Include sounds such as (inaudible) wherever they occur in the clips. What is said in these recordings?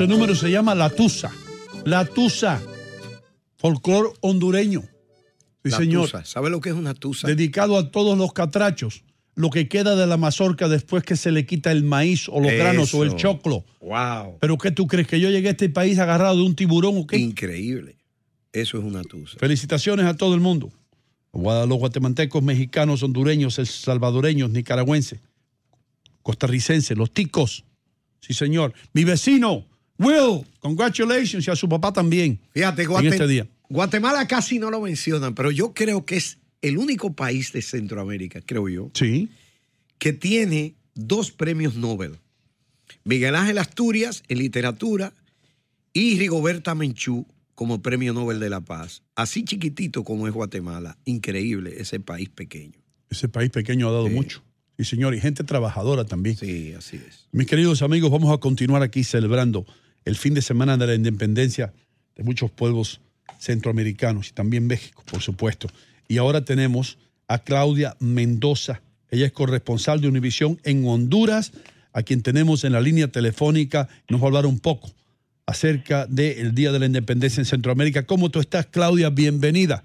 Ese número se llama La Tusa. La Tusa. Folclor hondureño. Sí, La señor. tusa. ¿Sabe lo que es una tusa? Dedicado a todos los catrachos. Lo que queda de la mazorca después que se le quita el maíz o los granos o el choclo. Wow. ¿Pero qué tú crees? ¿Que yo llegué a este país agarrado de un tiburón o qué? Increíble. Eso es una tusa. Felicitaciones a todo el mundo. Los guatemaltecos, mexicanos, hondureños, salvadoreños, nicaragüenses, costarricenses, los ticos. Sí, señor. Mi vecino, Will, congratulations, y a su papá también. Fíjate, en Guate- este día. Guatemala casi no lo mencionan, pero yo creo que es el único país de Centroamérica, creo yo, Sí. que tiene dos premios Nobel. Miguel Ángel Asturias en literatura y Rigoberta Menchú como premio Nobel de la Paz. Así chiquitito como es Guatemala. Increíble ese país pequeño. Ese país pequeño ha dado mucho. Sí, señor, y gente trabajadora también. Sí, así es. Mis queridos amigos, vamos a continuar aquí celebrando el fin de semana de la independencia de muchos pueblos centroamericanos y también México, por supuesto. Y ahora tenemos a Claudia Mendoza. Ella es corresponsal de Univisión en Honduras, a quien tenemos en la línea telefónica. Nos va a hablar un poco acerca del Día de la Independencia en Centroamérica. ¿Cómo tú estás, Claudia? Bienvenida.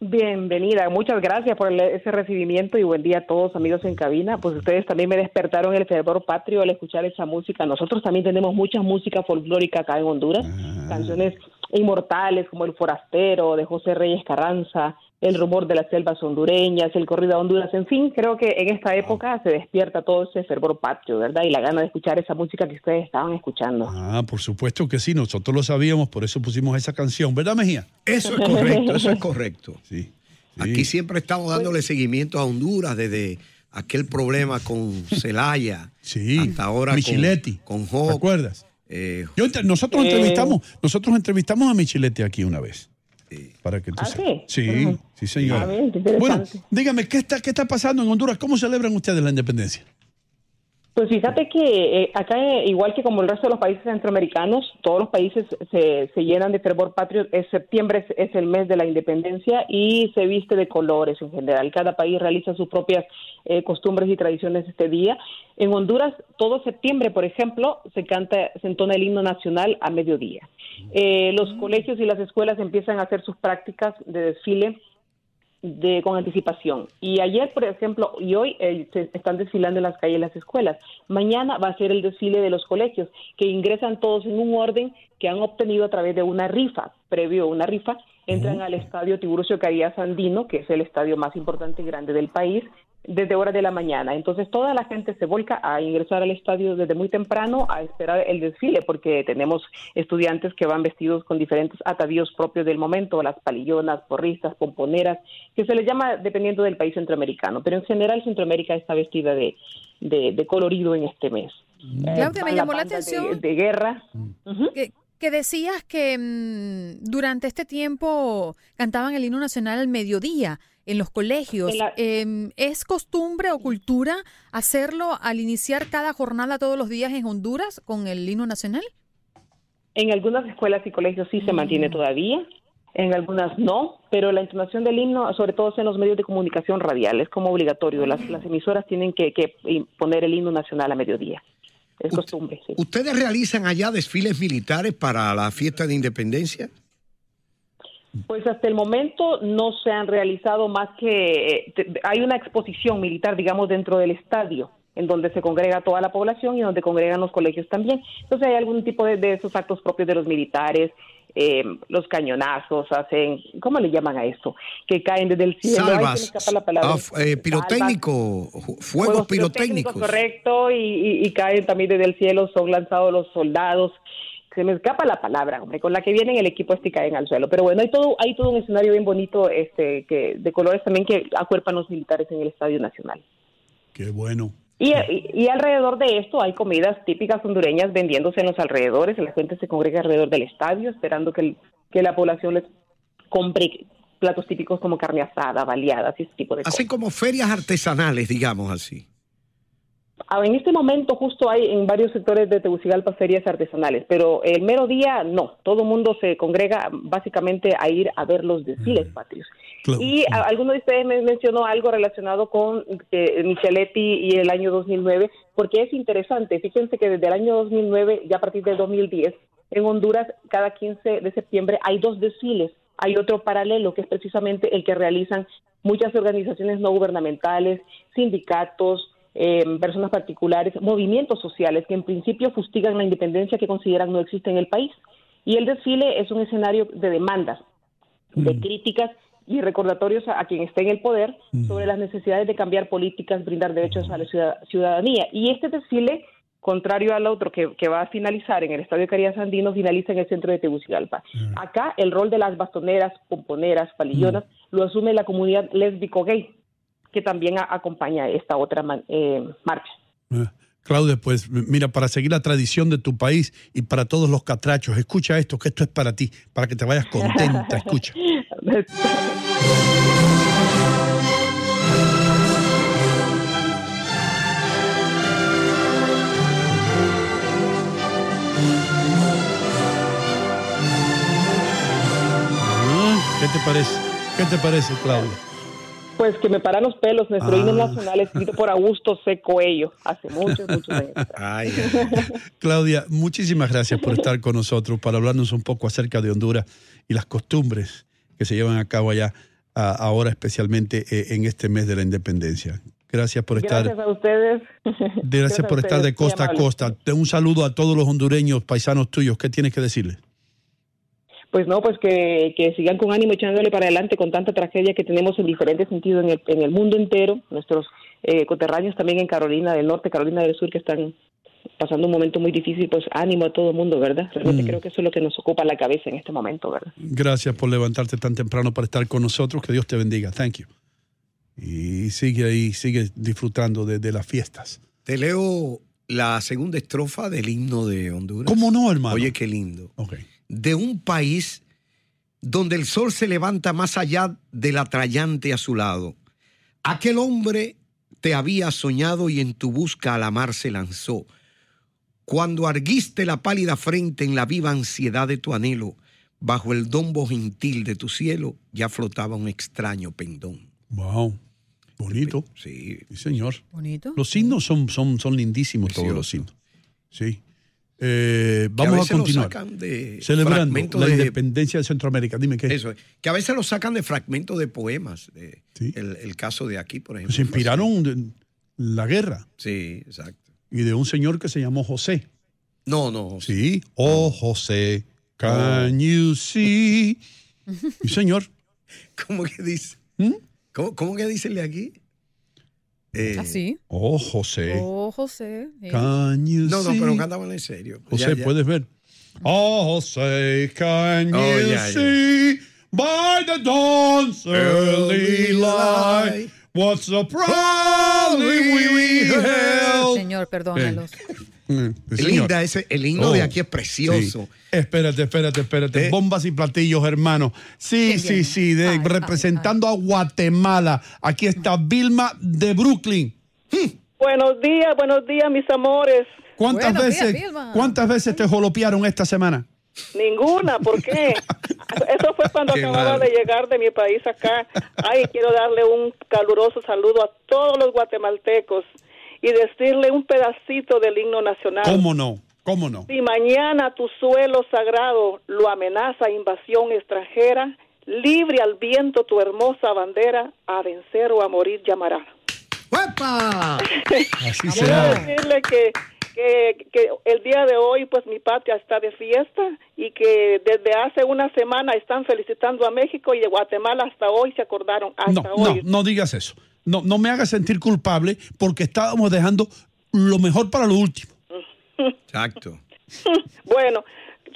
Bienvenida, muchas gracias por el- ese recibimiento y buen día a todos amigos en cabina. Pues ustedes también me despertaron el fervor patrio al escuchar esa música. Nosotros también tenemos mucha música folclórica acá en Honduras, canciones inmortales como El Forastero de José Reyes Carranza, El Rumor de las Selvas Hondureñas, El Corrido a Honduras, en fin, creo que en esta época se despierta todo ese fervor patrio, ¿verdad? Y la gana de escuchar esa música que ustedes estaban escuchando. Ah, por supuesto que sí, nosotros lo sabíamos, por eso pusimos esa canción, ¿verdad, Mejía? Eso es correcto, eso es correcto. (laughs) Sí. Aquí siempre estamos dándole seguimiento a Honduras desde aquel problema con (laughs) Celaya. Sí. Hasta ahora con- Michiletti. con, ¿Te Job. acuerdas? Eh, Yo nosotros Eh. entrevistamos, nosotros entrevistamos a Michilete aquí una vez. Para que tú ¿Ah, sí? Sí, sí, señora. Ah, bueno, dígame, ¿qué está, ¿qué está pasando en Honduras? ¿Cómo celebran ustedes la independencia? Pues fíjate que eh, acá, eh, igual que como el resto de los países centroamericanos, todos los países se, se llenan de fervor patrio. Es septiembre es, es el mes de la independencia y se viste de colores en general. Cada país realiza sus propias eh, costumbres y tradiciones este día. En Honduras, todo septiembre, por ejemplo, se canta, se entona el himno nacional a mediodía. Eh, los colegios y las escuelas empiezan a hacer sus prácticas de desfile de, con anticipación. Y ayer, por ejemplo, y hoy eh, se están desfilando en las calles las escuelas. Mañana va a ser el desfile de los colegios, que ingresan todos en un orden que han obtenido a través de una rifa, previo a una rifa, entran al estadio Tiburcio Carías Andino, que es el estadio más importante y grande del país, desde horas de la mañana. Entonces toda la gente se volca a ingresar al estadio desde muy temprano a esperar el desfile, porque tenemos estudiantes que van vestidos con diferentes atavíos propios del momento, las palillonas, porristas, pomponeras, que se les llama dependiendo del país centroamericano, pero en general Centroamérica está vestida de, de, de colorido en este mes. Claudia, Eh, me llamó la de- atención. De, guerra. Que, que decías que mm, durante este tiempo cantaban el himno nacional al mediodía en los colegios. En la- Em, ¿Es costumbre o cultura hacerlo al iniciar cada jornada todos los días en Honduras con el himno nacional? En algunas escuelas y colegios sí se Mm. mantiene todavía, en algunas no, pero la entonación del himno, sobre todo en los medios de comunicación radial, es como obligatorio. Las, las emisoras tienen que, que poner el himno nacional a mediodía. Es costumbre, sí. ¿Ustedes realizan allá desfiles militares para la fiesta de independencia? Pues hasta el momento no se han realizado más que eh, hay una exposición militar, digamos, dentro del estadio, en donde se congrega toda la población y donde congregan los colegios también. Entonces hay algún tipo de, de esos actos propios de los militares, eh, los cañonazos, hacen, ¿cómo le llaman a esto? Que caen desde el cielo. Ay, Salvas, la palabra. ah, eh, pirotécnico, fuegos pirotécnicos. Correcto, y, y- y caen también desde el cielo, son lanzados los soldados. Se me escapa la palabra, hombre, con la que vienen el equipo este y caen al suelo. Pero bueno, hay todo, hay todo un escenario bien bonito este, que, de colores también que acuerpan los militares en el Estadio Nacional. Qué bueno. Y, y, y alrededor de esto hay comidas típicas hondureñas vendiéndose en los alrededores. La gente se congrega alrededor del estadio esperando que, el- que la población les compre platos típicos como carne asada, baleadas y ese tipo de cosas. Hacen como ferias artesanales, digamos así. Ah, En este momento justo hay en varios sectores de Tegucigalpa ferias artesanales, pero el mero día no, todo el mundo se congrega básicamente a ir a ver los desfiles patrios. Y a- alguno de ustedes me mencionó algo relacionado con eh, Micheletti y el año 2009, porque es interesante. Fíjense que desde el año 2009, ya a partir del 2010, en Honduras, cada 15 de septiembre hay dos desfiles. Hay otro paralelo, que es precisamente el que realizan muchas organizaciones no gubernamentales, sindicatos, eh, personas particulares, movimientos sociales que en principio fustigan la independencia que consideran no existe en el país. Y el desfile es un escenario de demandas, de críticas y recordatorios a, a quien esté en el poder sobre las necesidades de cambiar políticas, brindar derechos a la ciudad- ciudadanía. Y este desfile, contrario al otro que, que va a finalizar en el Estadio Carías Andino, finaliza en el centro de Tegucigalpa. Acá el rol de las bastoneras, pomponeras, palillonas, lo asume la comunidad lésbico-gay, que también acompaña esta otra eh, marcha. Eh, Claudia, pues mira, para seguir la tradición de tu país y para todos los catrachos, escucha esto, que esto es para ti, para que te vayas contenta, escucha. Ah, (laughs) ¿Qué te parece? ¿Qué te parece, Claudia? Pues que me paran los pelos, nuestro himno Ah. nacional escrito por Augusto C. Coello hace muchos, muchos (laughs) años. Claudia, muchísimas gracias por estar con nosotros para hablarnos un poco acerca de Honduras y las costumbres que se llevan a cabo allá a- ahora, especialmente eh, en este mes de la independencia. Gracias por estar. Gracias a ustedes. Gracias, por estar de costa a costa. Un saludo a todos los hondureños, paisanos tuyos. ¿Qué tienes que decirles? Pues no, pues que, que sigan con ánimo echándole para adelante con tanta tragedia que tenemos en diferentes sentidos en el, en el mundo entero. Nuestros eh, coterráneos también en Carolina del Norte, Carolina del Sur, que están pasando un momento muy difícil, pues ánimo a todo el mundo, ¿verdad? Realmente Mm. creo que eso es lo que nos ocupa la cabeza en este momento, ¿verdad? Gracias por levantarte tan temprano para estar con nosotros. Que Dios te bendiga. Thank you. Y sigue ahí, sigue disfrutando de, de las fiestas. Te leo la segunda estrofa del himno de Honduras. ¿Cómo no, hermano? Oye, qué lindo. Ok. De un país donde el sol se levanta más allá del atrayante a su lado. Aquel hombre te había soñado y en tu busca a la mar se lanzó. Cuando arguiste la pálida frente en la viva ansiedad de tu anhelo, bajo el dombo gentil de tu cielo ya flotaba un extraño pendón. Wow. Bonito. Sí. señor. Bonito. Los himnos son, son, son lindísimos todos los himnos. Sí. Eh, Que a vamos a, continuar. de Celebrando la de- independencia de Centroamérica. Dime qué. Eso es. Que a veces lo sacan de fragmentos de poemas. el, el caso de aquí, por ejemplo. Se inspiraron de la guerra Sí, exacto. y de un señor que se llamó José. No, no. Sí. Oh, José, can you see? (laughs) Y señor. ¿Cómo que dice? ¿Mm? ¿Cómo, cómo que dice el de aquí? Eh, Así. Oh, José, Oh, José. you No, no, see? pero cantaban en serio. José, Ya, ya. puedes ver. Oh, José, can you Oh, ya, ya. see by the dawn's early light what surprisingly we held? Señor, perdónalos. Mm, sí. Linda, ese, el himno de Oh, aquí es precioso. sí. Espérate, espérate, espérate. Eh. Bombas y platillos, hermano. Sí, ¿Quién sí, sí. de- Ay, ay, representando a Guatemala. Aquí está Vilma de Brooklyn. Buenos días, buenos días, mis amores. ¿Cuántas Buenos veces, cuántas veces te jolopearon esta semana? Ninguna, ¿por qué? (laughs) Eso fue cuando Qué acababa mal. de llegar de mi país acá. Ay, quiero darle un caluroso saludo a todos los guatemaltecos y decirle un pedacito del himno nacional. ¿Cómo no? ¿Cómo no? Si mañana tu suelo sagrado lo amenaza invasión extranjera, libre al viento tu hermosa bandera, a vencer o a morir llamará. ¡Uepa! Así Quiero será. decirle que, que, que el día de hoy, pues mi patria está de fiesta y que desde hace una semana están felicitando a México y de Guatemala hasta hoy se acordaron. Hasta No, no, hoy. no digas eso. No, no me hagas sentir culpable porque estábamos dejando lo mejor para lo último. Exacto. (laughs) Bueno,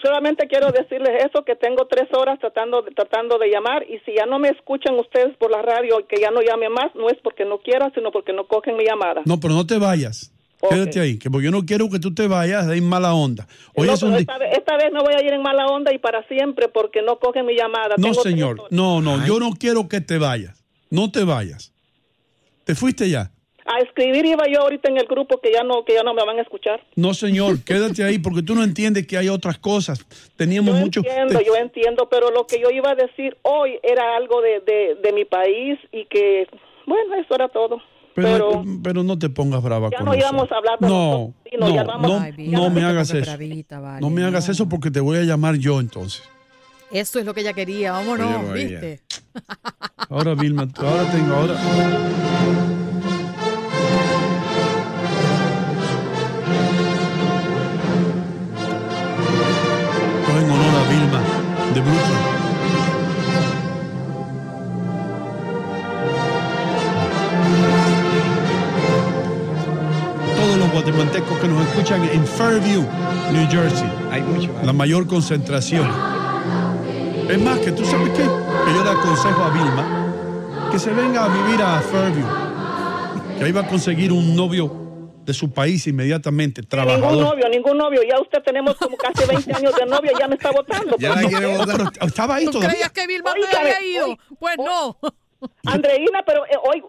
solamente quiero decirles eso, que tengo tres horas tratando de, tratando de llamar y si ya no me escuchan ustedes por la radio y que ya no llame más, no es porque no quiera, sino porque no cogen mi llamada. No, pero no te vayas. Ok. Quédate ahí, que porque yo no quiero que tú te vayas de ahí mala onda. Hoy No, es un esta, vez, esta vez no voy a ir en mala onda y para siempre porque no cogen mi llamada. No, Tengo señor. No, no, yo no quiero que te vayas. No te vayas. ¿Te fuiste ya? A escribir iba yo ahorita en el grupo que ya no que ya no me van a escuchar. No, señor, quédate ahí porque tú no entiendes que hay otras cosas. Teníamos Yo mucho. entiendo, te- yo entiendo, pero lo que yo iba a decir hoy era algo de, de, de mi país y que, bueno, eso era todo. pero, Pero, pero no te pongas brava ya con no eso. íbamos a hablar de No, ya no, no, Ay, no me hagas eso. bravita, vale, No me hagas eso porque te voy a llamar yo entonces. Eso es lo que ella quería, vámonos. ¿viste? (laughs) Ahora, Vilma, ahora tengo, ahora. Esto es en honor a Vilma de Brooklyn. Todos los guatemaltecos que nos escuchan en Fairview, New Jersey, Hay mucho. la mayor concentración. Es más, que tú sabes qué? Que yo le aconsejo a Vilma que se venga a vivir a Fairview. Que ahí va a conseguir un novio de su país inmediatamente, ningún trabajador. novio, ningún novio. Ya usted tenemos como casi 20 años de novio, ya me está votando. Ya la quiere No, votar. estaba ahí ¿Tú todavía. creías que Vilma Oígame, había ido? oí- Pues no. Andreina, pero eh, hoy,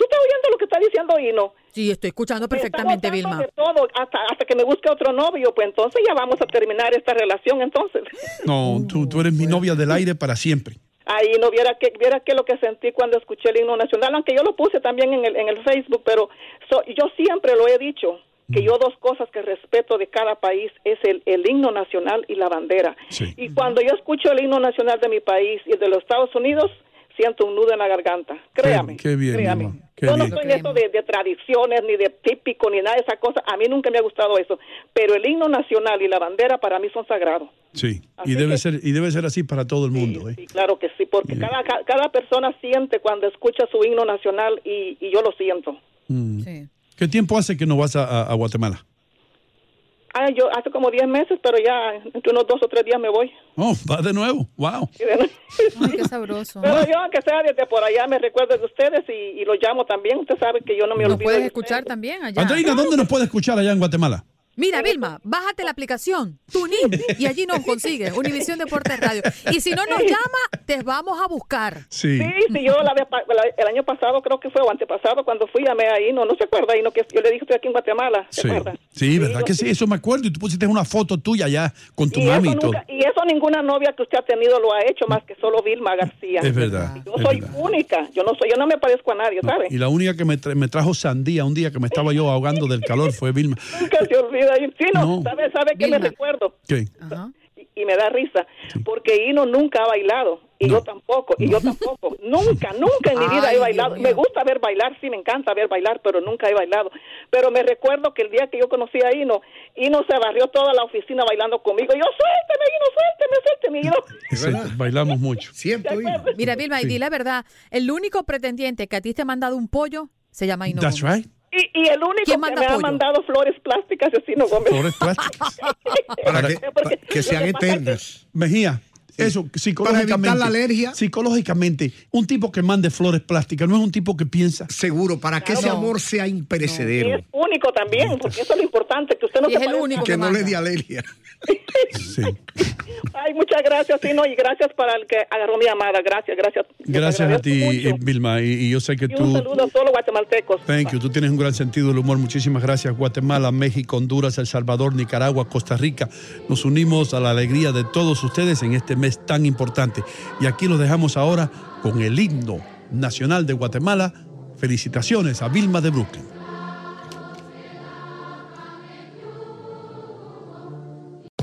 ¿tú estás oyendo lo que está diciendo Hino? Sí, estoy escuchando perfectamente, Vilma. de todo, hasta, hasta que me busque otro novio, pues entonces ya vamos a terminar esta relación, entonces. (laughs) No, tú, tú eres mi novia del aire para siempre. Ahí no viera que viera que lo que sentí cuando escuché el himno nacional, aunque yo lo puse también en el, en el Facebook, pero so- yo siempre lo he dicho que yo dos cosas que respeto de cada país es el, el himno nacional y la bandera. Sí. Y cuando yo escucho el himno nacional de mi país y el de los Estados Unidos, siento un nudo en la garganta. Créame. qué bien, créame. Qué yo no bien. estoy en eso de, de tradiciones, ni de típico, ni nada de esa cosa. A mí nunca me ha gustado eso. Pero el himno nacional y la bandera para mí son sagrados. Sí, Así y debe que- ser y debe ser así para todo el mundo. ¿eh? Sí, claro que sí, porque Bien. cada, ca- cada persona siente cuando escucha su himno nacional y, y yo lo siento. Mm. Sí. ¿Qué tiempo hace que no vas a, a- a Guatemala? Ah, yo hace como 10 meses, pero ya entre unos dos o tres días me voy. Oh, va de nuevo. Wow. (laughs) Ay, qué sabroso. Pero yo, aunque sea desde por allá, me recuerdo de ustedes y, y lo llamo también. Usted sabe que yo no me Nos olvido. puedes de escuchar también allá. Andreina, ¿dónde nos puede escuchar allá en Guatemala? Mira, Vilma, bájate la aplicación, TuneIn, y allí nos consigues, Univisión Deportes Radio. Y si no nos llama, te vamos a buscar. Sí. Sí, sí, yo la, la- el año pasado creo que fue o antepasado cuando fui llamé ahí, no, no se acuerda ahí, no que yo le dije estoy aquí en Guatemala, ¿se Sí, acuerda? sí, ¿verdad que sí? Eso me acuerdo. Y tú pusiste una foto tuya allá con tu Y mami y todo. nunca- y eso ninguna novia que usted ha tenido lo ha hecho más que solo Vilma García. Es verdad. Yo es soy verdad. única, yo no soy, yo no me parezco a nadie, ¿sabe? Y la única que me, tra- me trajo sandía un día que me estaba yo ahogando del calor fue Vilma. (laughs) Nunca se olvida. Y- Sí, no, No. ¿sabe, sabe que me recuerdo? ¿Qué? Y, y me da risa, porque Hino nunca ha bailado, y yo tampoco, y yo tampoco. (laughs) nunca, nunca en mi vida Ay, he bailado. Dios. Me gusta ver bailar, sí, me encanta ver bailar, pero nunca he bailado. Pero me recuerdo que el día que yo conocí a Hino, Hino se barrió toda la oficina bailando conmigo. Yo, suélteme, Hino, suélteme, suélteme. Hino. Sí, bailamos mucho. Siempre Mira, Vilma, y di la verdad, el único pretendiente que a ti te ha mandado un pollo se llama Hino That's Gómez. right. Y, y el único ¿Quién que me ha mandado flores plásticas es Hino Gómez. Flores plásticas. (laughs) Para que, Porque- que sean eternas. Mejía, eso psicológicamente. evitar la alergia. Psicológicamente, un tipo que mande flores plásticas no es un tipo que piensa. Seguro, para que ese amor sea Y imperecedero. es único también, porque eso es lo importante, que usted no Y se es el único Que que no le dé alergia. (laughs) Sí. (laughs) Ay, muchas gracias, Tino, y gracias para el que agarró mi llamada. Gracias, gracias. Gracias a ti, mucho. Vilma. Y, y yo sé que Y un tú. saludo a todos los guatemaltecos. Thank you. Tú tienes un gran sentido del humor. Muchísimas gracias. Guatemala, México, Honduras, El Salvador, Nicaragua, Costa Rica. Nos unimos a la alegría de todos ustedes en este mes tan importante. Y aquí los dejamos ahora con el himno nacional de Guatemala. Felicitaciones a Vilma de Brooklyn.